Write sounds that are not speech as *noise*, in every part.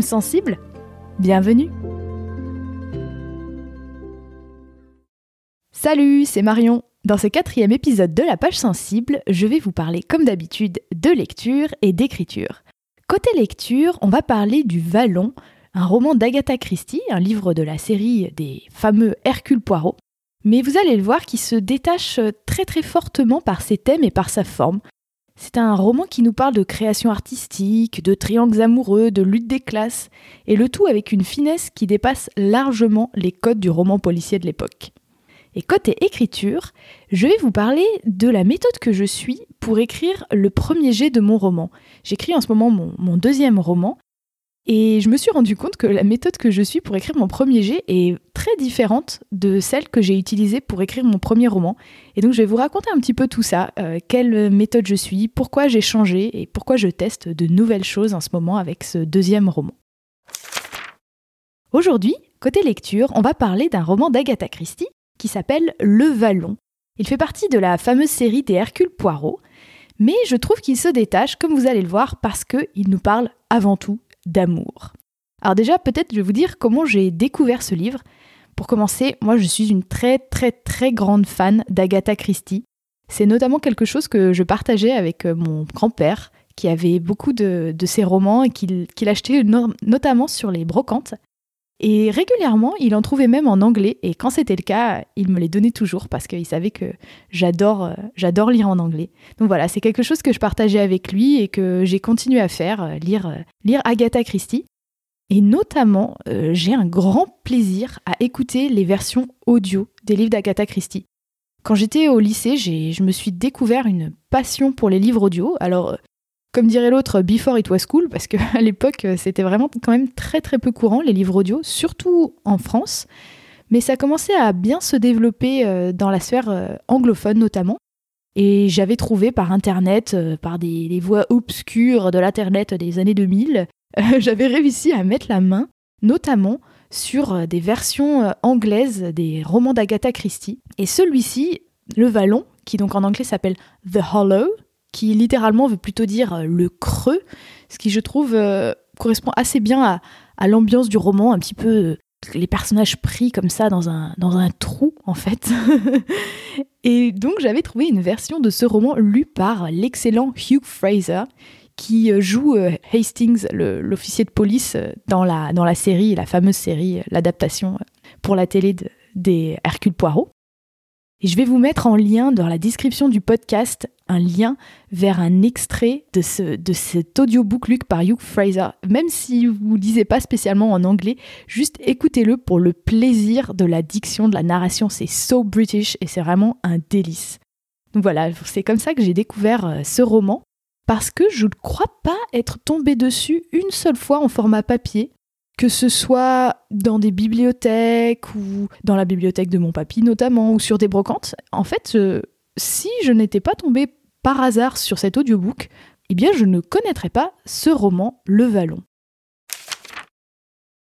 Sensible Bienvenue Salut, c'est Marion. Dans ce quatrième épisode de la page sensible, je vais vous parler comme d'habitude de lecture et d'écriture. Côté lecture, on va parler du Vallon, un roman d'Agatha Christie, un livre de la série des fameux Hercule Poirot, mais vous allez le voir qui se détache très très fortement par ses thèmes et par sa forme. C'est un roman qui nous parle de création artistique, de triangles amoureux, de lutte des classes, et le tout avec une finesse qui dépasse largement les codes du roman policier de l'époque. Et côté écriture, je vais vous parler de la méthode que je suis pour écrire le premier jet de mon roman. J'écris en ce moment mon, mon, deuxième roman, et je me suis rendu compte que la méthode que je suis pour écrire mon premier jet est très différente de celle que j'ai utilisée pour écrire mon premier roman. Et donc je vais vous raconter un petit peu tout ça, euh, quelle méthode je suis, pourquoi j'ai changé et pourquoi je teste de nouvelles choses en ce moment avec ce deuxième roman. Aujourd'hui, côté lecture, on va parler d'un roman d'Agatha Christie qui s'appelle Le Vallon. Il fait partie de la fameuse série des Hercule Poirot, mais je trouve qu'il se détache, comme vous allez le voir, parce qu'il nous parle avant tout d'amour. Alors déjà, peut-être je vais vous dire comment j'ai découvert ce livre. Pour commencer, moi je suis une très très très grande fan d'Agatha Christie. C'est notamment quelque chose que je partageais avec euh, mon grand-père, qui avait beaucoup de, ses romans et qu'il achetait notamment sur les brocantes. Et régulièrement, il en trouvait même en anglais, et quand c'était le cas, il me les donnait toujours parce qu'il savait que j'adore, euh, j'adore lire en anglais. Donc voilà, c'est quelque chose que je partageais avec lui et que j'ai continué à faire, euh, euh, lire Agatha Christie. Et notamment, j'ai un grand plaisir à écouter les versions audio des livres d'Agatha Christie. Quand j'étais au lycée, je me suis découvert une passion pour les livres audio. Alors, comme dirait l'autre, before it was cool, parce qu'à *laughs* l'époque, c'était vraiment quand même très très peu courant, les livres audio, surtout en France. Mais ça commençait à bien se développer euh, dans la sphère euh, anglophone notamment. Et j'avais trouvé par Internet, euh, par des, voies obscures de l'Internet des années 2000, *laughs* j'avais réussi à mettre la main, notamment sur des versions anglaises des romans d'Agatha Christie. Et celui-ci, Le Vallon, qui donc en anglais s'appelle The Hollow, qui littéralement veut plutôt dire euh, le creux, ce qui je trouve euh, correspond assez bien à, l'ambiance du roman, un petit peu euh, les personnages pris comme ça dans un, dans un trou en fait. *laughs* et donc j'avais trouvé une version de ce roman lu par l'excellent Hugh Fraser qui joue Hastings, l'officier de police, dans la, dans la série, la fameuse série, l'adaptation pour la télé des Hercule Poirot. Et je vais vous mettre en lien dans la description du podcast un lien vers un extrait de, ce, de cet audiobook lu par Hugh Fraser. Même si vous ne lisez pas spécialement en anglais, juste écoutez-le pour le plaisir de la diction, de la narration. C'est so British et c'est vraiment un délice. Voilà, c'est comme ça que j'ai découvert euh, ce roman parce que je ne crois pas être tombée dessus une seule fois en format papier que ce soit dans des bibliothèques ou dans la bibliothèque de mon papy notamment, ou sur des brocantes. En fait, euh, si je n'étais pas tombée par hasard sur cet audiobook, eh bien je ne connaîtrais pas ce roman Le Vallon.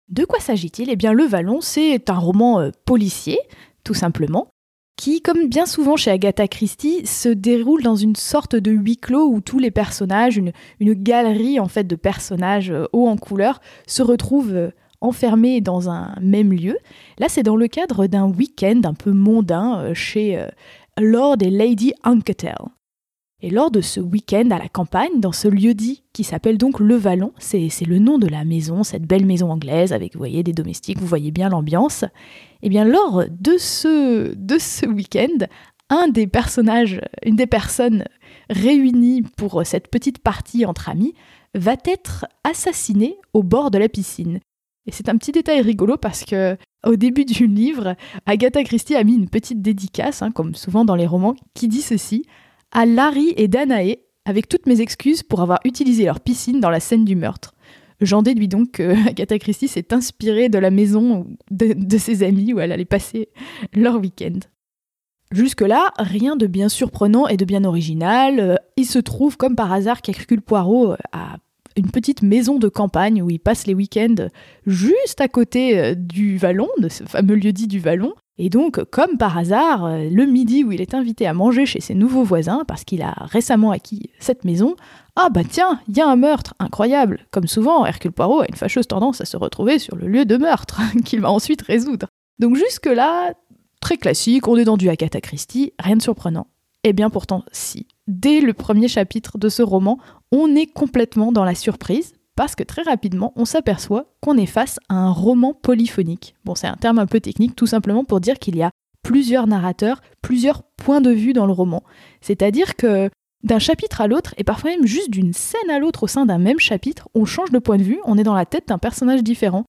De quoi s'agit-il? Eh bien Le Vallon, c'est un roman euh, policier, tout simplement, qui, comme bien souvent chez Agatha Christie, se déroule dans une sorte de huis clos où tous les personnages, une, galerie en fait de personnages euh, hauts en couleur, se retrouvent euh, enfermés dans un même lieu. Là, c'est dans le cadre d'un week-end un peu mondain euh, chez Lord et Lady Anketel. Et lors de ce week-end à la campagne, dans ce lieu-dit qui s'appelle donc Le Vallon, c'est le nom de la maison, cette belle maison anglaise avec, vous des domestiques, vous voyez bien l'ambiance. Et eh bien, lors de ce, de ce week-end, un des personnages, une des personnes réunies pour cette petite partie entre amis, va être assassiné au bord de la piscine. Et c'est un petit détail rigolo parce que au début du livre, Agatha Christie a mis une petite dédicace, hein, comme souvent dans les romans, qui dit ceci à Larry et Danae avec toutes mes excuses pour avoir utilisé leur piscine dans la scène du meurtre. J'en déduis donc que *laughs* Agatha Christie s'est inspirée de la maison de, ses amis où elle allait passer leur week-end. Jusque-là, rien de bien surprenant et de bien original. Euh, il se trouve, comme par hasard, qu'Hercule Poirot euh, a une petite maison de campagne où il passe les week-ends juste à côté euh, du Vallon, de ce fameux lieu-dit du Vallon. Et donc, comme par hasard, le midi où il est invité à manger chez ses nouveaux voisins, parce qu'il a récemment acquis cette maison, ah bah tiens, il y a un meurtre, incroyable. Comme souvent, Hercule Poirot a une fâcheuse tendance à se retrouver sur le lieu de meurtre, *laughs* qu'il va ensuite résoudre. Donc jusque-là, très classique, on est dans du Agatha Christie, rien de surprenant. Eh bien pourtant, si. Dès le premier chapitre de ce roman, on est complètement dans la surprise, parce que très rapidement, on s'aperçoit qu'on est face à un roman polyphonique. Bon, c'est un terme un peu technique, tout simplement pour dire qu'il y a plusieurs narrateurs, plusieurs points de vue dans le roman. C'est-à-dire que d'un chapitre à l'autre, et parfois même juste d'une scène à l'autre au sein d'un même chapitre, on change de point de vue, on est dans la tête d'un personnage différent.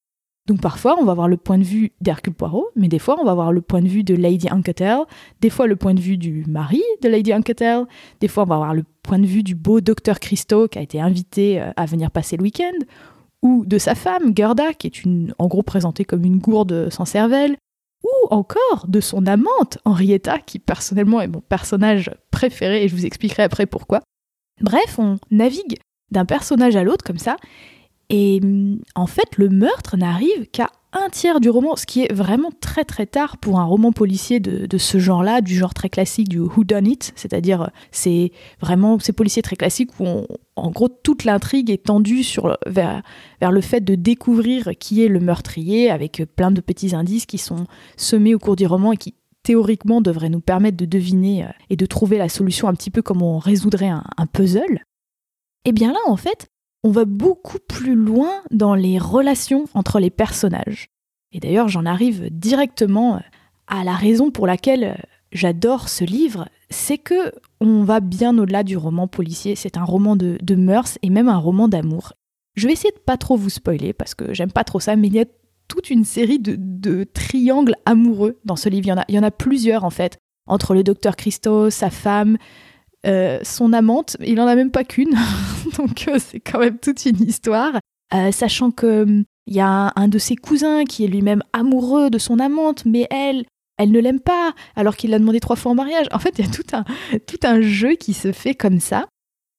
Donc parfois, on va avoir le point de vue d'Hercule Poirot, mais des fois, on va avoir le point de vue de Lady Anketel, des fois le point de vue du mari de Lady Anketel, des fois, on va avoir le point de vue du beau docteur Christo qui a été invité euh, à venir passer le week-end, ou de sa femme, Gerda, qui est une, en gros présentée comme une gourde sans cervelle, ou encore de son amante, Henrietta, qui personnellement est mon personnage préféré, et je vous expliquerai après pourquoi. Bref, on navigue d'un personnage à l'autre comme ça, et mm, en fait, le meurtre n'arrive qu'à un tiers du roman, ce qui est vraiment très très tard pour un roman policier de, ce genre-là, du genre très classique du Who Done It, c'est-à-dire c'est vraiment ces policiers très classiques où en gros toute l'intrigue est tendue sur, vers, vers le fait de découvrir qui est le meurtrier avec plein de petits indices qui sont semés au cours du roman et qui théoriquement devraient nous permettre de deviner euh, et de trouver la solution un petit peu comme on résoudrait un, un puzzle. Et bien là, en fait, on va beaucoup plus loin dans les relations entre les personnages. Et d'ailleurs, j'en arrive directement à la raison pour laquelle j'adore ce livre, c'est que on va bien au-delà du roman policier. C'est un roman de, mœurs et même un roman d'amour. Je vais essayer de pas trop vous spoiler parce que j'aime pas trop ça, mais il y a toute une série de, triangles amoureux dans ce livre. Il y, en a, il y en a plusieurs en fait, entre le docteur Christo, sa femme, euh, son amante, il en a même pas qu'une, *laughs* donc euh, c'est quand même toute une histoire. Euh, sachant que il y a un, de ses cousins qui est lui-même amoureux de son amante, mais elle, elle ne l'aime pas, alors qu'il l'a demandé trois fois en mariage. En fait, il y a tout un, *laughs* tout un jeu qui se fait comme ça.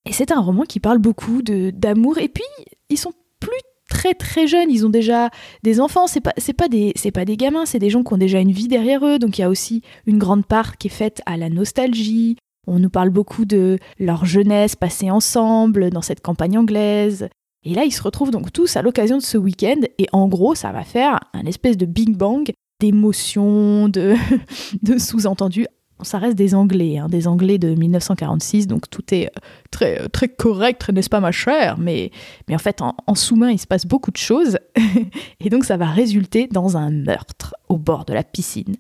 Et c'est un roman qui parle beaucoup de d'amour. Et puis, ils sont plus très très jeunes, ils ont déjà des enfants, c'est pas c'est pas des c'est pas des gamins, c'est des gens qui ont déjà une vie derrière eux, donc il y a aussi une grande part qui est faite à la nostalgie, on nous parle beaucoup de leur jeunesse passée ensemble dans cette campagne anglaise. Et là, ils se retrouvent donc tous à l'occasion de ce week-end. Et en gros, ça va faire un espèce de bing bang d'émotions, *laughs* de, sous-entendus. Ça reste des Anglais, hein, des Anglais de 1946, donc tout est euh, très, euh, très correct, n'est-ce pas ma chère? Mais, mais en fait, en sous-main, il se passe beaucoup de choses. *laughs* et donc, ça va résulter dans un meurtre au bord de la piscine.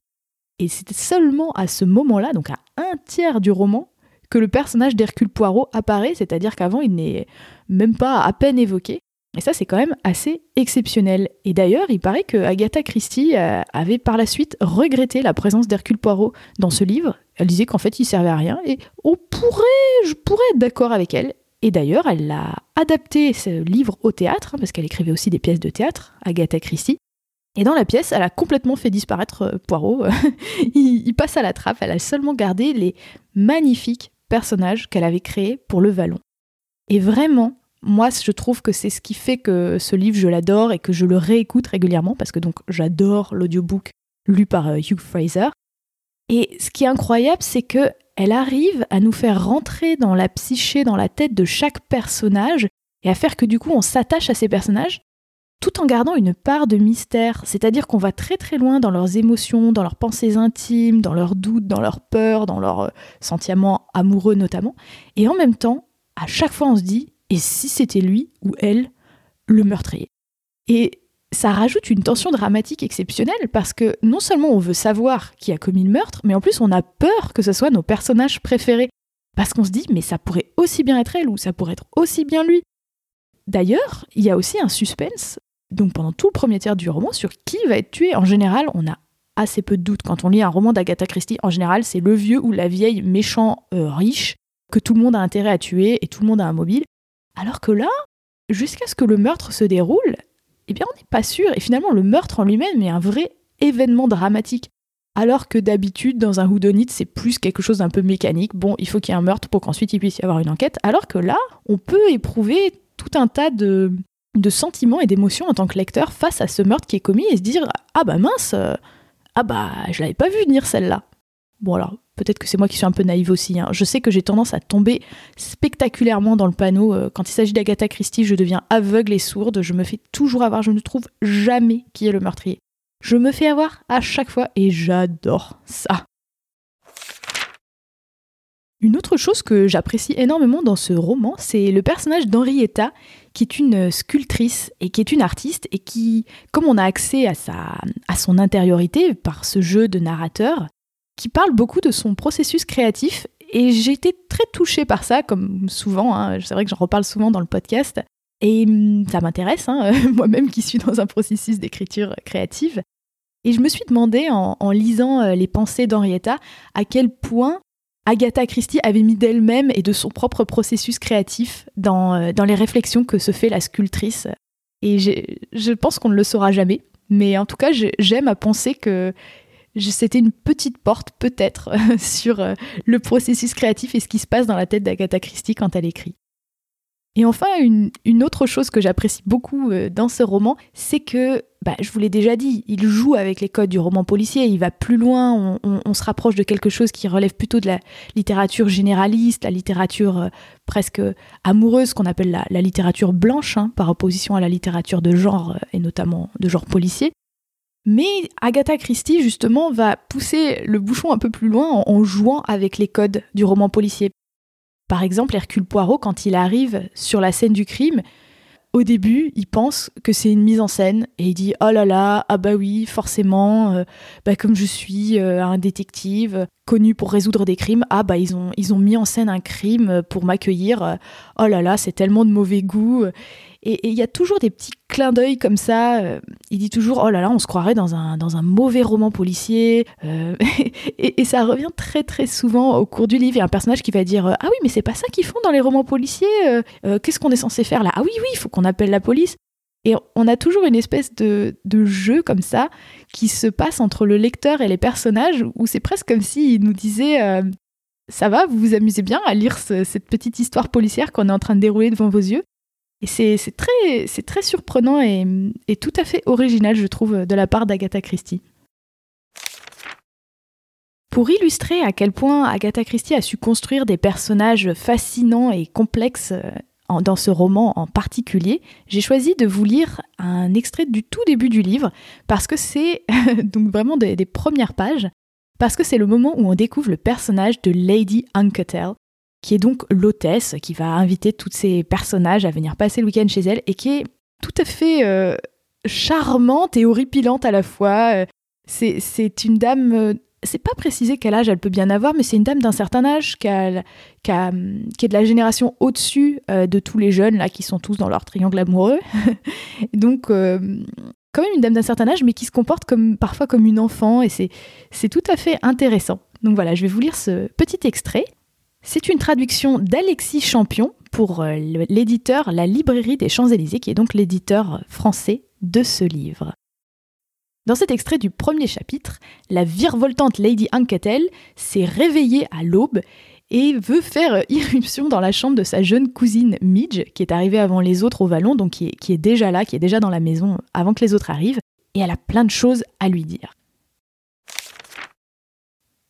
Et c'était seulement à ce moment-là, donc à un tiers du roman, que le personnage d'Hercule Poirot apparaît, c'est-à-dire qu'avant il n'est même pas à peine évoqué. Et ça, c'est quand même assez exceptionnel. Et d'ailleurs, il paraît que Agatha Christie euh, avait par la suite regretté la présence d'Hercule Poirot dans ce livre. Elle disait qu'en fait, il servait à rien. Et on pourrait, je pourrais être d'accord avec elle. Et d'ailleurs, elle a adapté ce livre au théâtre, hein, parce qu'elle écrivait aussi des pièces de théâtre, Agatha Christie. Et dans la pièce, elle a complètement fait disparaître euh, Poirot. *laughs* il, passe à la trappe. Elle a seulement gardé les magnifiques personnages qu'elle avait créés pour le Vallon. Et vraiment, moi, je trouve que c'est ce qui fait que ce livre, je l'adore et que je le réécoute régulièrement parce que donc j'adore l'audiobook lu par euh, Hugh Fraser. Et ce qui est incroyable, c'est que elle arrive à nous faire rentrer dans la psyché, dans la tête de chaque personnage et à faire que du coup on s'attache à ces personnages tout en gardant une part de mystère, c'est-à-dire qu'on va très très loin dans leurs émotions, dans leurs pensées intimes, dans leurs doutes, dans leurs peurs, dans leurs euh, sentiments amoureux notamment, et en même temps, à chaque fois on se dit, et si c'était lui ou elle le meurtrier? Et ça rajoute une tension dramatique exceptionnelle parce que non seulement on veut savoir qui a commis le meurtre, mais en plus on a peur que ce soit nos personnages préférés. Parce qu'on se dit, mais ça pourrait aussi bien être elle ou ça pourrait être aussi bien lui. D'ailleurs, il y a aussi un suspense donc pendant tout le premier tiers du roman sur qui va être tué. En général, on a assez peu de doutes quand on lit un roman d'Agatha Christie. En général, c'est le vieux ou la vieille méchant euh, riche que tout le monde a intérêt à tuer et tout le monde a un mobile. Alors que là, jusqu'à ce que le meurtre se déroule, eh bien on n'est pas sûr. Et finalement, le meurtre en lui-même est un vrai événement dramatique. Alors que d'habitude, dans un whodunit, c'est plus quelque chose d'un peu mécanique. Bon, il faut qu'il y ait un meurtre pour qu'ensuite il puisse y avoir une enquête. Alors que là, on peut éprouver tout un tas de, de sentiments et d'émotions en tant que lecteur face à ce meurtre qui est commis et se dire Ah bah mince, euh, ah bah je l'avais pas vu venir celle-là. Bon alors, peut-être que c'est moi qui suis un peu naïve aussi. Hein. Je sais que j'ai tendance à tomber spectaculairement dans le panneau. Euh, quand il s'agit d'Agatha Christie, je deviens aveugle et sourde. Je me fais toujours avoir. Je ne trouve jamais qui est le meurtrier. Je me fais avoir à chaque fois et j'adore ça. Une autre chose que j'apprécie énormément dans ce roman, c'est le personnage d'Henrietta, qui est une sculptrice et qui est une artiste et qui, comme on a accès à, sa, à son intériorité par ce jeu de narrateur, qui parle beaucoup de son processus créatif et j'ai été très touchée par ça, comme souvent, hein, c'est vrai que j'en reparle souvent dans le podcast, et hum, ça m'intéresse, hein, *laughs* moi-même qui suis dans un processus d'écriture créative. Et je me suis demandé, en, lisant euh, les pensées d'Henrietta, à quel point Agatha Christie avait mis d'elle-même et de son propre processus créatif dans, euh, dans les réflexions que se fait la sculptrice. Et je pense qu'on ne le saura jamais, mais en tout cas, j'aime à penser que c'était une petite porte peut-être *laughs* sur euh, le processus créatif et ce qui se passe dans la tête d'Agatha Christie quand elle écrit. Et enfin, une, autre chose que j'apprécie beaucoup euh, dans ce roman, c'est que, bah, je vous l'ai déjà dit, il joue avec les codes du roman policier, il va plus loin, on, se rapproche de quelque chose qui relève plutôt de la littérature généraliste, la littérature euh, presque amoureuse, qu'on appelle la, littérature blanche, hein, par opposition à la littérature de genre, et notamment de genre policier. Mais Agatha Christie, justement, va pousser le bouchon un peu plus loin en, jouant avec les codes du roman policier. Par exemple, Hercule Poirot, quand il arrive sur la scène du crime, au début, il pense que c'est une mise en scène et il dit oh là là, ah bah oui, forcément, euh, bah comme je suis euh, un détective connu pour résoudre des crimes, ah bah ils ont ils ont mis en scène un crime pour m'accueillir. oh là là, c'est tellement de mauvais goût. Et il y a toujours des petits clins d'œil comme ça. Euh, il dit toujours Oh là là, on se croirait dans un, dans un mauvais roman policier. Euh, *laughs* et, ça revient très très souvent au cours du livre. Il y a un personnage qui va dire Ah oui, mais c'est pas ça qu'ils font dans les romans policiers. Euh, qu'est-ce qu'on est censé faire là? Ah oui, oui, il faut qu'on appelle la police. Et on a toujours une espèce de, de, jeu comme ça qui se passe entre le lecteur et les personnages où c'est presque comme s'il nous disait Ça va, vous vous amusez bien à lire cette petite histoire policière qu'on est en train de dérouler devant vos yeux et c'est très, très surprenant et, tout à fait original, je trouve, de la part d'Agatha Christie. Pour illustrer à quel point Agatha Christie a su construire des personnages fascinants et complexes dans ce roman en particulier, j'ai choisi de vous lire un extrait du tout début du livre, parce que c'est *laughs* donc vraiment des, premières pages, parce que c'est le moment où on découvre le personnage de Lady Uncutel, qui est donc l'hôtesse qui va inviter tous ces personnages à venir passer le week-end chez elle et qui est tout à fait euh, charmante et horripilante à la fois. Euh, c'est une dame, euh, c'est pas précisé quel âge elle peut bien avoir, mais c'est une dame d'un certain âge qui, est de la génération au-dessus de tous les jeunes là qui sont tous dans leur triangle amoureux. *laughs* donc quand même une dame d'un certain âge, mais qui se comporte parfois comme une enfant et c'est tout à fait intéressant. Donc voilà, je vais vous lire ce petit extrait. C'est une traduction d'Alexis Champion pour euh, l'éditeur La Librairie des Champs-Élysées, qui est donc l'éditeur français de ce livre. Dans cet extrait du premier chapitre, la virevoltante Lady Anketel s'est réveillée à l'aube et veut faire irruption dans la chambre de sa jeune cousine Midge, qui est arrivée avant les autres au vallon, donc qui est, qui est déjà là, qui est déjà dans la maison avant que les autres arrivent, et elle a plein de choses à lui dire.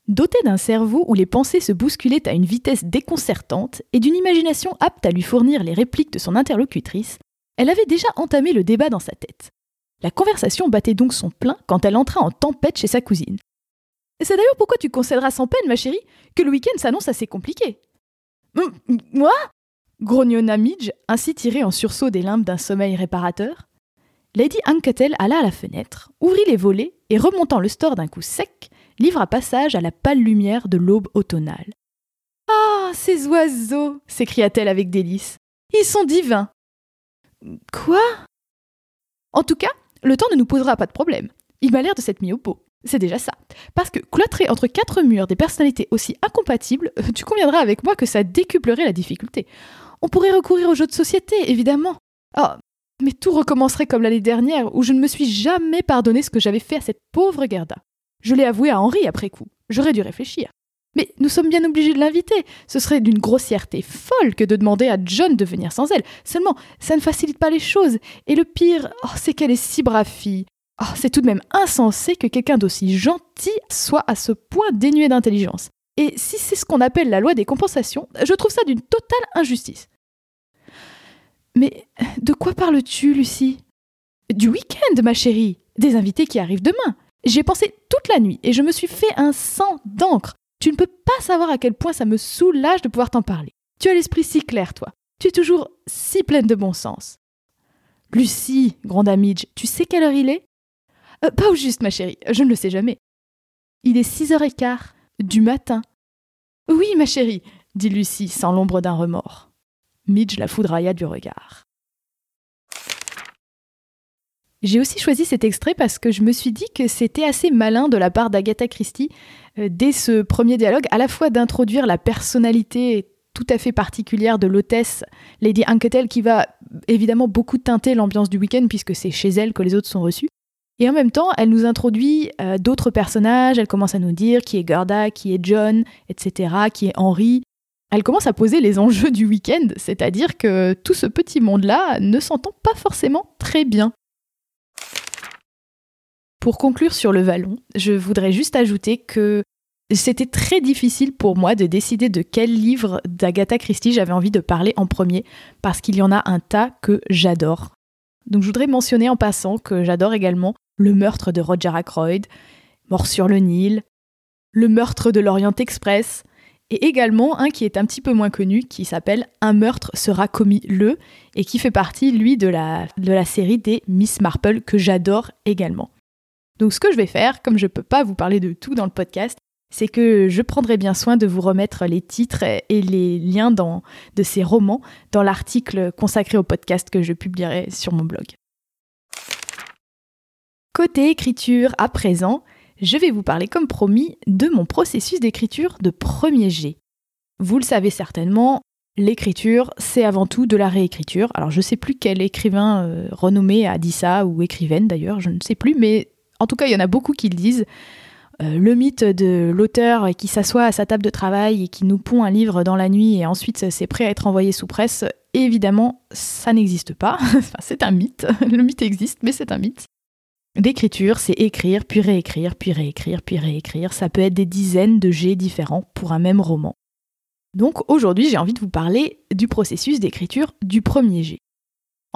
Dotée d'un cerveau où les pensées se bousculaient à une vitesse déconcertante et d'une imagination apte à lui fournir les répliques de son interlocutrice, elle avait déjà entamé le débat dans sa tête. La conversation battait donc son plein quand elle entra en tempête chez sa cousine. C'est d'ailleurs pourquoi tu concéderas sans peine, ma chérie, que le week-end s'annonce assez compliqué. Moi? grognonna Midge, ainsi tiré en sursaut des limbes d'un sommeil réparateur. Lady Anketel alla à la fenêtre, ouvrit les volets et, remontant le store d'un coup sec, livre à passage à la pâle lumière de l'aube automnale. Ah, ces oiseaux s'écria-t-elle avec délice. Ils sont divins. Quoi? En tout cas, le temps ne nous posera pas de problème. Il m'a l'air de s'être mis au pot. C'est déjà ça. Parce que cloîtrer entre quatre murs des personnalités aussi incompatibles, euh, tu conviendras avec moi que ça décuplerait la difficulté. On pourrait recourir aux jeux de société, évidemment. Oh, mais tout recommencerait comme l'année dernière, où je ne me suis jamais pardonné ce que j'avais fait à cette pauvre Gerda. Je l'ai avoué à Henri après coup. J'aurais dû réfléchir. Mais nous sommes bien obligés de l'inviter. Ce serait d'une grossièreté folle que de demander à John de venir sans elle. Seulement, ça ne facilite pas les choses. Et le pire, oh, c'est qu'elle est si brave fille. Oh, c'est tout de même insensé que quelqu'un d'aussi gentil soit à ce point dénué d'intelligence. Et si c'est ce qu'on appelle la loi des compensations, je trouve ça d'une totale injustice. Mais de quoi parles-tu, Lucie? Du week-end, ma chérie, des invités qui arrivent demain. J'ai pensé toute la nuit et je me suis fait un sang d'encre. Tu ne peux pas savoir à quel point ça me soulage de pouvoir t'en parler. Tu as l'esprit si clair, toi. Tu es toujours si pleine de bon sens. Lucie, grande Midge, tu sais quelle heure il est? Euh, Pas au juste, ma chérie, je ne le sais jamais. Il est six heures et quart du matin. Oui, ma chérie, dit Lucie sans l'ombre d'un remords. Midge la foudrailla du regard. J'ai aussi choisi cet extrait parce que je me suis dit que c'était assez malin de la part d'Agatha Christie, euh, dès ce premier dialogue, à la fois d'introduire la personnalité tout à fait particulière de l'hôtesse Lady Anketel, qui va évidemment beaucoup teinter l'ambiance du week-end, puisque c'est chez elle que les autres sont reçus. Et en même temps, elle nous introduit euh, d'autres personnages, elle commence à nous dire qui est Gerda, qui est John, etc., qui est Henry. Elle commence à poser les enjeux du week-end, c'est-à-dire que tout ce petit monde-là ne s'entend pas forcément très bien. Pour conclure sur le vallon, je voudrais juste ajouter que c'était très difficile pour moi de décider de quel livre d'Agatha Christie j'avais envie de parler en premier, parce qu'il y en a un tas que j'adore. Donc je voudrais mentionner en passant que j'adore également Le meurtre de Roger Ackroyd, Mort sur le Nil, Le meurtre de l'Orient Express, et également un qui est un petit peu moins connu, qui s'appelle Un meurtre sera commis le, et qui fait partie, lui, de la, de la série des Miss Marple, que j'adore également. Donc ce que je vais faire, comme je ne peux pas vous parler de tout dans le podcast, c'est que je prendrai bien soin de vous remettre les titres et les liens de ces romans dans l'article consacré au podcast que je publierai sur mon blog. Côté écriture, à présent, je vais vous parler comme promis de mon processus d'écriture de premier G. Vous le savez certainement, l'écriture, c'est avant tout de la réécriture. Alors je ne sais plus quel écrivain euh, renommé a dit ça, ou écrivaine d'ailleurs, je ne sais plus, mais en tout cas il y en a beaucoup qui le disent. Euh, le mythe de l'auteur qui s'assoit à sa table de travail et qui nous pond un livre dans la nuit et ensuite c'est prêt à être envoyé sous presse, évidemment, ça n'existe pas. *laughs* c'est un mythe. *laughs* Le mythe existe, mais c'est un mythe. L'écriture, c'est écrire, puis réécrire, puis réécrire, puis réécrire. Ça peut être des dizaines de jets différents pour un même roman. Donc aujourd'hui, j'ai envie de vous parler du processus d'écriture du premier jet.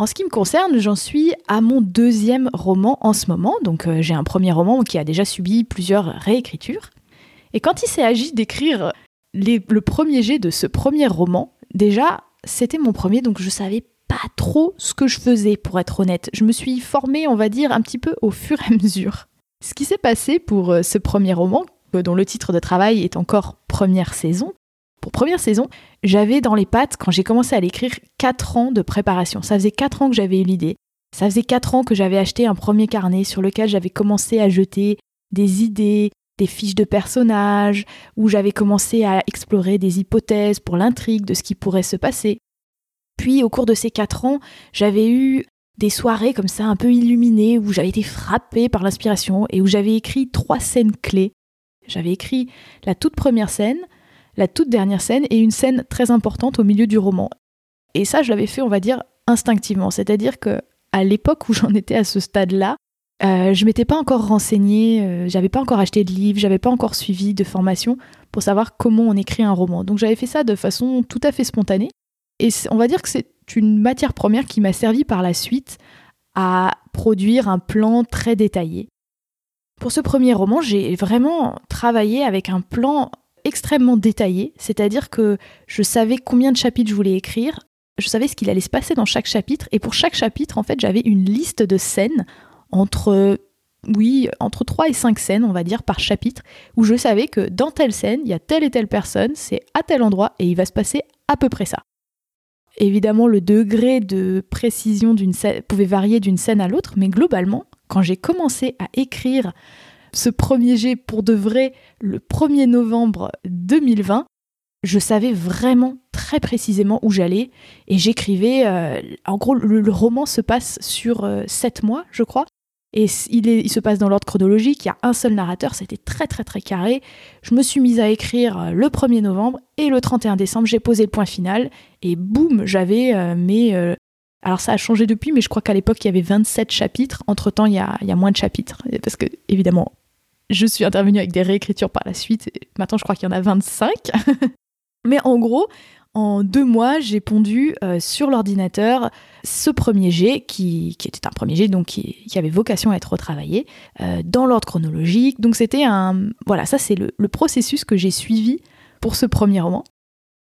En ce qui me concerne, j'en suis à mon deuxième roman en ce moment. Donc euh, j'ai un premier roman qui a déjà subi plusieurs réécritures. Et quand il s'est agi d'écrire le premier jet de ce premier roman, déjà, c'était mon premier, donc je savais pas trop ce que je faisais, pour être honnête. Je me suis formée, on va dire, un petit peu au fur et à mesure. Ce qui s'est passé pour euh, ce premier roman, euh, dont le titre de travail est encore Première saison, pour première saison, j'avais dans les pattes, quand j'ai commencé à l'écrire, 4 ans de préparation. Ça faisait 4 ans que j'avais eu l'idée. Ça faisait 4 ans que j'avais acheté un premier carnet sur lequel j'avais commencé à jeter des idées, des fiches de personnages, où j'avais commencé à explorer des hypothèses pour l'intrigue de ce qui pourrait se passer. Puis, au cours de ces quatre ans, j'avais eu des soirées comme ça un peu illuminées où j'avais été frappée par l'inspiration et où j'avais écrit trois scènes clés. J'avais écrit la toute première scène, la toute dernière scène et une scène très importante au milieu du roman. Et ça, je l'avais fait, on va dire, instinctivement. C'est-à-dire que à l'époque où *laughs* j'en étais à ce stade-là, euh, je m'étais pas encore renseignée, euh, j'avais pas encore acheté de livres, j'avais pas encore suivi de formation pour savoir comment on écrit un roman. Donc j'avais fait ça de façon tout à fait spontanée. Et on va dire que c'est une matière première qui m'a servi par la suite à produire un plan très détaillé. Pour ce premier roman, j'ai vraiment travaillé avec un plan extrêmement détaillé, c'est-à-dire que je savais combien de chapitres je voulais écrire, je savais ce qu'il allait se passer dans chaque chapitre, et pour chaque chapitre, en fait, j'avais une liste de scènes entre, oui, entre 3 et 5 scènes, on va dire, par chapitre, où je savais que dans telle scène, il y a telle et telle personne, c'est à tel endroit, et il va se passer à peu près ça. Évidemment, le degré de précision d'une scène pouvait varier d'une scène à l'autre, mais globalement, quand j'ai commencé à écrire ce premier jet pour de vrai le 1er novembre 2020, je savais vraiment très précisément où j'allais et j'écrivais. Euh, en gros, le, roman se passe sur euh, mois, je crois. Et il, se passe dans l'ordre chronologique, il y a un seul narrateur, c'était très très très carré. Je me suis mise à écrire euh, le 1er novembre et le 31 décembre, j'ai posé le point final et boum, j'avais mes... alors ça a changé depuis, mais je crois qu'à l'époque il y avait 27 chapitres. Entre-temps, il il y a moins de chapitres. Parce que, évidemment, je suis intervenue avec des réécritures par la suite. Et maintenant, je crois qu'il y en a 25. *laughs* Mais en gros, en deux mois, j'ai pondu euh, sur l'ordinateur ce premier jet, qui, était un premier jet donc qui, avait vocation à être retravaillé euh, dans l'ordre chronologique. Donc c'était un... Voilà, ça c'est le, processus que j'ai suivi pour ce premier roman.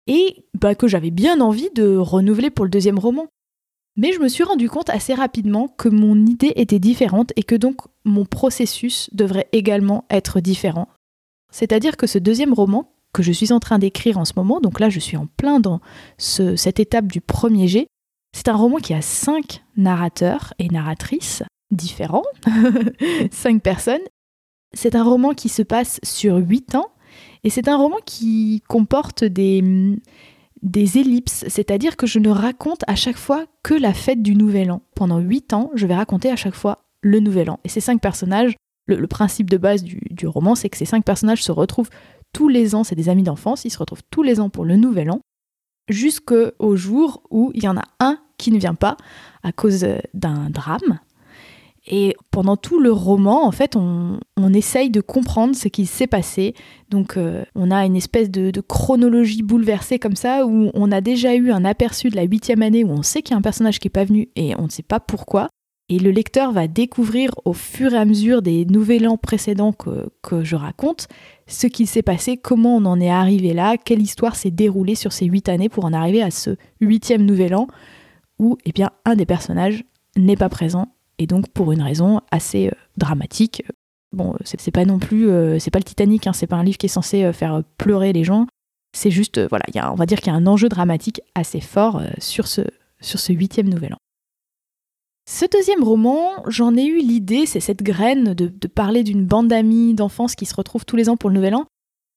Et bah, que j'avais bien envie de renouveler pour le deuxième roman. Mais je me suis rendu compte assez rapidement que mon idée était différente et que donc mon processus devrait également être différent. C'est-à-dire que ce deuxième roman, que je suis en train d'écrire en ce moment, donc là je suis en plein dans cette étape du premier jet, c'est un roman qui a cinq narrateurs et narratrices différents, *laughs* cinq personnes. C'est un roman qui se passe sur huit ans et c'est un roman qui comporte des, des ellipses, c'est-à-dire que je ne raconte à chaque fois que la fête du Nouvel An. Pendant huit ans, je vais raconter à chaque fois le Nouvel An. Et ces cinq personnages, le, principe de base du, roman, c'est que ces cinq personnages se retrouvent tous les ans, c'est des amis d'enfance, ils se retrouvent tous les ans pour le nouvel an, jusqu'au jour où il y en a un qui ne vient pas à cause d'un drame. Et pendant tout le roman, en fait, on, essaye de comprendre ce qui s'est passé. Donc, euh, on a une espèce de, chronologie bouleversée comme ça, où on a déjà eu un aperçu de la huitième année, où on sait qu'il y a un personnage qui n'est pas venu et on ne sait pas pourquoi. Et le lecteur va découvrir au fur et à mesure des nouvel an précédents que, que je raconte ce qui s'est passé, comment on en est arrivé là, quelle histoire s'est déroulée sur ces huit années pour en arriver à ce huitième nouvel an où eh bien, un des personnages n'est pas présent et donc pour une raison assez euh, dramatique. Bon, c'est pas non plus, euh, c'est pas le Titanic, hein, c'est pas un livre qui est censé euh, faire pleurer les gens. C'est juste, voilà, y a, on va dire qu'il y a un enjeu dramatique assez fort sur ce sur ce huitième nouvel an. Ce deuxième roman, j'en ai eu l'idée, c'est cette graine de, parler d'une bande d'amis d'enfance qui se retrouvent tous les ans pour le Nouvel An.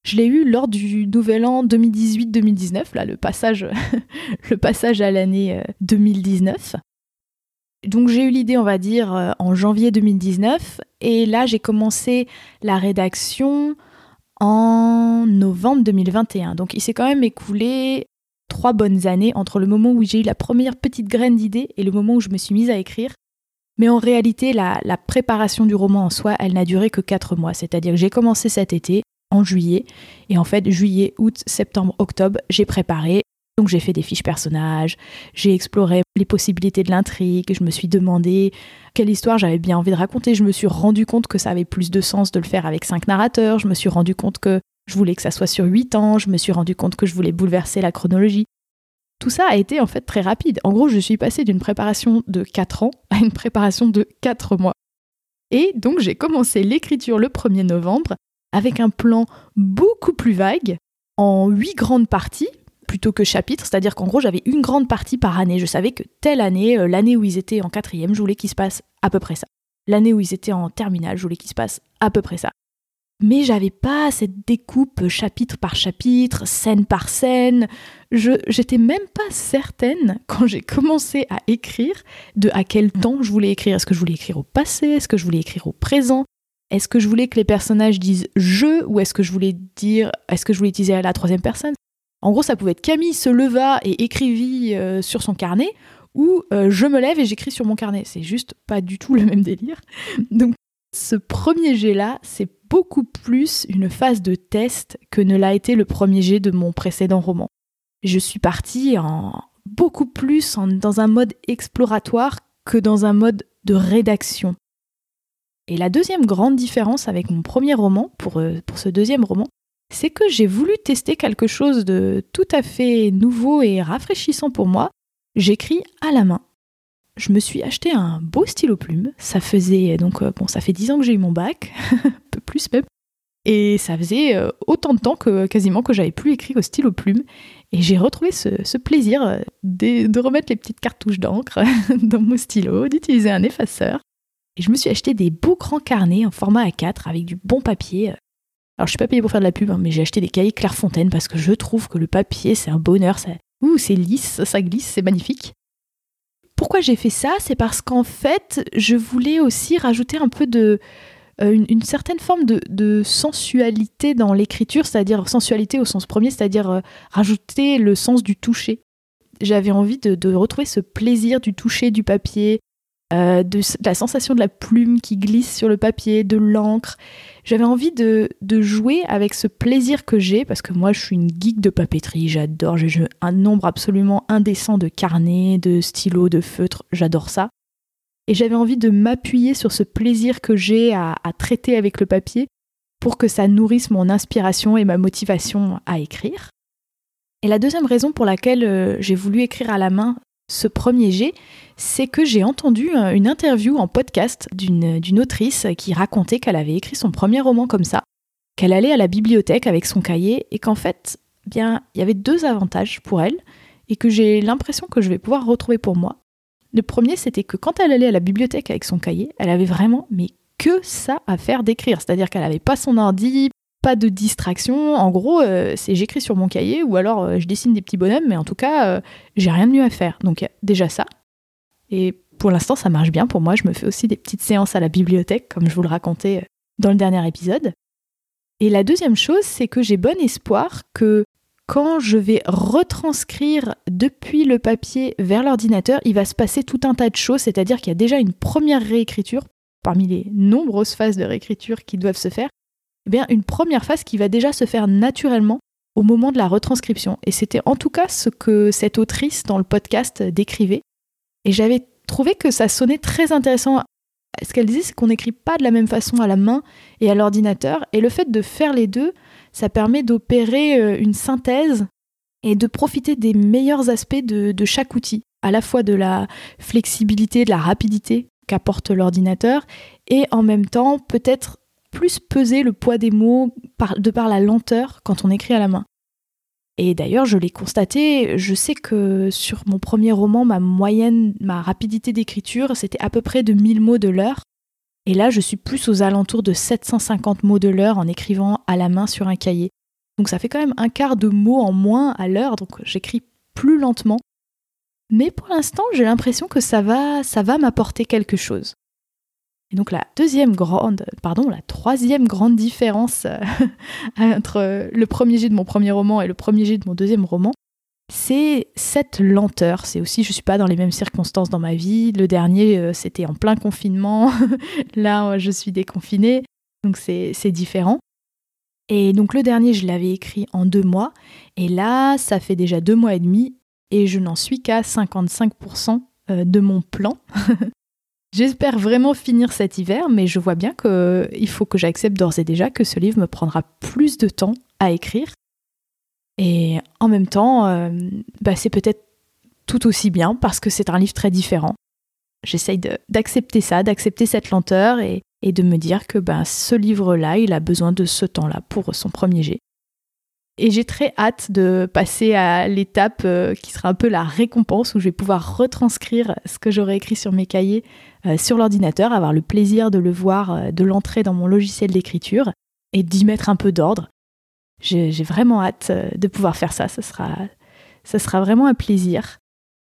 Je l'ai eu lors du Nouvel An 2018-2019, là, le passage, *laughs* le passage à l'année 2019. Donc j'ai eu l'idée, on va dire, euh, en janvier 2019, et là j'ai commencé la rédaction en novembre 2021. Donc il s'est quand même écoulé trois bonnes années entre le moment où j'ai eu la première petite graine d'idée et le moment où je me suis mise à écrire. Mais en réalité, la, préparation du roman en soi, elle n'a duré que quatre mois. C'est-à-dire que j'ai commencé cet été, en juillet, et en fait, juillet, août, septembre, octobre, j'ai préparé. Donc j'ai fait des fiches personnages, j'ai exploré les possibilités de l'intrigue, je me suis demandé quelle histoire j'avais bien envie de raconter, je me suis rendu compte que ça avait plus de sens de le faire avec cinq narrateurs, je me suis rendu compte que je voulais que ça soit sur 8 ans, je me suis rendu compte que je voulais bouleverser la chronologie. Tout ça a été en fait très rapide. En gros, je suis passée d'une préparation de 4 ans à une préparation de 4 mois. Et donc j'ai commencé l'écriture le 1er novembre avec un plan beaucoup plus vague, en 8 grandes parties, plutôt que chapitres, c'est-à-dire qu'en gros j'avais une grande partie par année. Je savais que telle année, euh, l'année où ils étaient en quatrième, je voulais qu'il se passe à peu près ça. L'année où ils étaient en terminale, je voulais qu'il se passe à peu près ça mais j'avais pas cette découpe chapitre par chapitre, scène par scène. Je j'étais même pas certaine quand j'ai commencé à écrire de à quel temps je voulais écrire. Est-ce que je voulais écrire au passé? Est-ce que je voulais écrire au présent? Est-ce que je voulais que les personnages disent je ou est-ce que je voulais dire est-ce que je voulais utiliser la troisième personne? En gros, ça pouvait être Camille se leva et écrivit euh, sur son carnet ou euh, je me lève et j'écris sur mon carnet. C'est juste pas du tout le même délire. *laughs* Donc ce premier jet-là, c'est beaucoup plus une phase de test que ne l'a été le premier jet de mon précédent roman. Je suis partie en beaucoup plus dans un mode exploratoire que dans un mode de rédaction. Et la deuxième grande différence avec mon premier roman, pour, euh, pour ce deuxième roman, c'est que j'ai voulu tester quelque chose de tout à fait nouveau et rafraîchissant pour moi. J'écris à la main je me suis acheté un beau stylo plume. Ça faisait donc euh, bon, ça fait dix ans que j'ai eu mon bac, un *laughs* peu plus même. Et ça faisait euh, autant de temps que quasiment que j'avais plus écrit au stylo plume. Et j'ai retrouvé ce, plaisir euh, de, remettre les petites cartouches d'encre *laughs* dans mon stylo, d'utiliser un effaceur. Et je me suis acheté des beaux grands carnets en format A4 avec du bon papier. Alors je suis pas payée pour faire de la pub, hein, mais j'ai acheté des cahiers Clairefontaine parce que je trouve que le papier c'est un bonheur, ça, ouh, c'est lisse, ça glisse, c'est magnifique. Pourquoi j'ai fait ça? C'est parce qu'en fait, je voulais aussi rajouter un peu de euh, une, certaine forme de, sensualité dans l'écriture, c'est-à-dire sensualité au sens premier, c'est-à-dire euh, rajouter le sens du toucher. J'avais envie de, retrouver ce plaisir du toucher du papier, euh, de, la sensation de la plume qui glisse sur le papier, de l'encre. J'avais envie de, jouer avec ce plaisir que j'ai, parce que moi je suis une geek de papeterie, j'adore, j'ai un nombre absolument indécent de carnets, de stylos, de feutres, j'adore ça. Et j'avais envie de m'appuyer sur ce plaisir que j'ai à, traiter avec le papier pour que ça nourrisse mon inspiration et ma motivation à écrire. Et la deuxième raison pour laquelle euh, j'ai voulu écrire à la main ce premier jet, c'est que j'ai entendu euh, une interview en podcast d'une autrice qui racontait qu'elle avait écrit son premier roman comme ça, qu'elle allait à la bibliothèque avec son cahier et qu'en fait, bien, il y avait deux avantages pour elle et que j'ai l'impression que je vais pouvoir retrouver pour moi. Le premier, c'était que quand elle allait à la bibliothèque avec son cahier, elle avait vraiment mais que ça à faire d'écrire, c'est-à-dire qu'elle n'avait pas son ordi, pas de distraction. En gros, euh, c'est j'écris sur mon cahier ou alors euh, je dessine des petits bonhommes, mais en tout cas, j'ai rien de mieux à faire. Donc déjà ça. Et pour l'instant, ça marche bien pour moi. Je me fais aussi des petites séances à la bibliothèque, comme je vous le racontais euh, dans le dernier épisode. Et la deuxième chose, c'est que j'ai bon espoir que quand je vais retranscrire depuis le papier vers l'ordinateur, il va se passer tout un tas de choses, c'est-à-dire qu'il y a déjà une première réécriture, parmi les nombreuses phases de réécriture qui doivent se faire, eh bien une première phase qui va déjà se faire naturellement au moment de la retranscription. Et c'était en tout cas ce que cette autrice dans le podcast décrivait. Et j'avais trouvé que ça sonnait très intéressant. Ce qu'elle disait, c'est qu'on n'écrit pas de la même façon à la main et à l'ordinateur. Et le fait de faire les deux, ça permet d'opérer euh, une synthèse et de profiter des meilleurs aspects de, chaque outil, à la fois de la flexibilité, de la rapidité qu'apporte l'ordinateur, et en même temps peut-être plus peser le poids des mots de par la lenteur quand on écrit à la main. Et d'ailleurs, je l'ai constaté, je sais que sur mon premier roman, ma moyenne, ma rapidité d'écriture, c'était à peu près de 1000 mots de l'heure. Et là, je suis plus aux alentours de 750 mots de l'heure en écrivant à la main sur un cahier. Donc ça fait quand même un quart de mots en moins à l'heure, donc j'écris plus lentement. Mais pour l'instant, j'ai l'impression que ça va, ça va m'apporter quelque chose. Et donc la deuxième grande, pardon, la troisième grande différence euh, *laughs* entre le premier jet de mon premier roman et le premier jet de mon deuxième roman, c'est cette lenteur. C'est aussi, je suis pas dans les mêmes circonstances dans ma vie. Le dernier, euh, c'était en plein confinement. *laughs* Là, je suis déconfinée, donc c'est différent. Et donc le dernier, je l'avais écrit en deux mois, et là, ça fait déjà deux mois et demi, et je n'en suis qu'à 55% euh, de mon plan. *laughs* J'espère vraiment finir cet hiver, mais je vois bien qu'il faut que j'accepte d'ores et déjà que ce livre me prendra plus de temps à écrire. Et en même temps, euh, bah, c'est peut-être tout aussi bien parce que c'est un livre très différent. J'essaye d'accepter ça, d'accepter cette lenteur et, de me dire que bah, ce livre-là, il a besoin de ce temps-là pour son premier jet. Et j'ai très hâte de passer à l'étape euh, qui sera un peu la récompense où je vais pouvoir retranscrire ce que j'aurais écrit sur mes cahiers euh, sur l'ordinateur, avoir le plaisir de le voir, euh, de l'entrer dans mon logiciel d'écriture et d'y mettre un peu d'ordre. J'ai vraiment hâte de pouvoir faire ça, ce sera, ça sera vraiment un plaisir.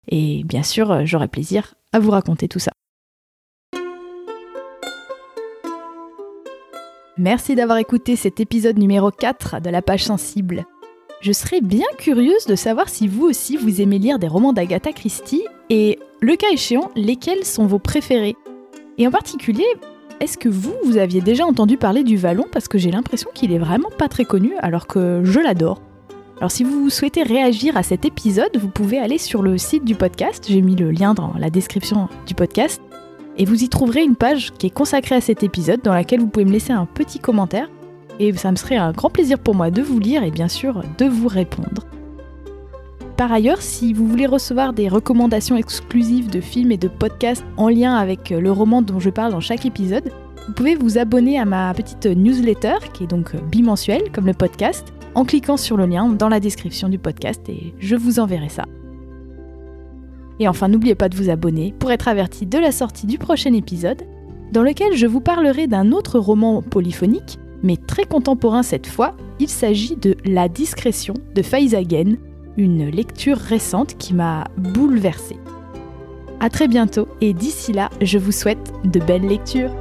Et bien sûr, j'aurai plaisir à vous raconter tout ça. Merci d'avoir écouté cet épisode numéro 4 de la page sensible. Je serais bien curieuse de savoir si vous aussi vous aimez lire des romans d'Agatha Christie et, le cas échéant, lesquels sont vos préférés. Et en particulier, est-ce que vous, vous aviez déjà entendu parler du Vallon parce que j'ai l'impression qu'il est vraiment pas très connu alors que je l'adore. Alors si vous souhaitez réagir à cet épisode, vous pouvez aller sur le site du podcast, j'ai mis le lien dans la description du podcast, et vous y trouverez une page qui est consacrée à cet épisode dans laquelle vous pouvez me laisser un petit commentaire et ça me serait un grand plaisir pour moi de vous lire et bien sûr de vous répondre. Par ailleurs, si vous voulez recevoir des recommandations exclusives de films et de podcasts en lien avec le roman dont je parle dans chaque épisode, vous pouvez vous abonner à ma petite newsletter qui est donc bimensuelle comme le podcast en cliquant sur le lien dans la description du podcast et je vous enverrai ça. Et enfin, n'oubliez pas de vous abonner pour être averti de la sortie du prochain épisode, dans lequel je vous parlerai d'un autre roman polyphonique, mais très contemporain cette fois, il s'agit de La discrétion de Faizagen, une lecture récente qui m'a bouleversée. A très bientôt et d'ici là, je vous souhaite de belles lectures.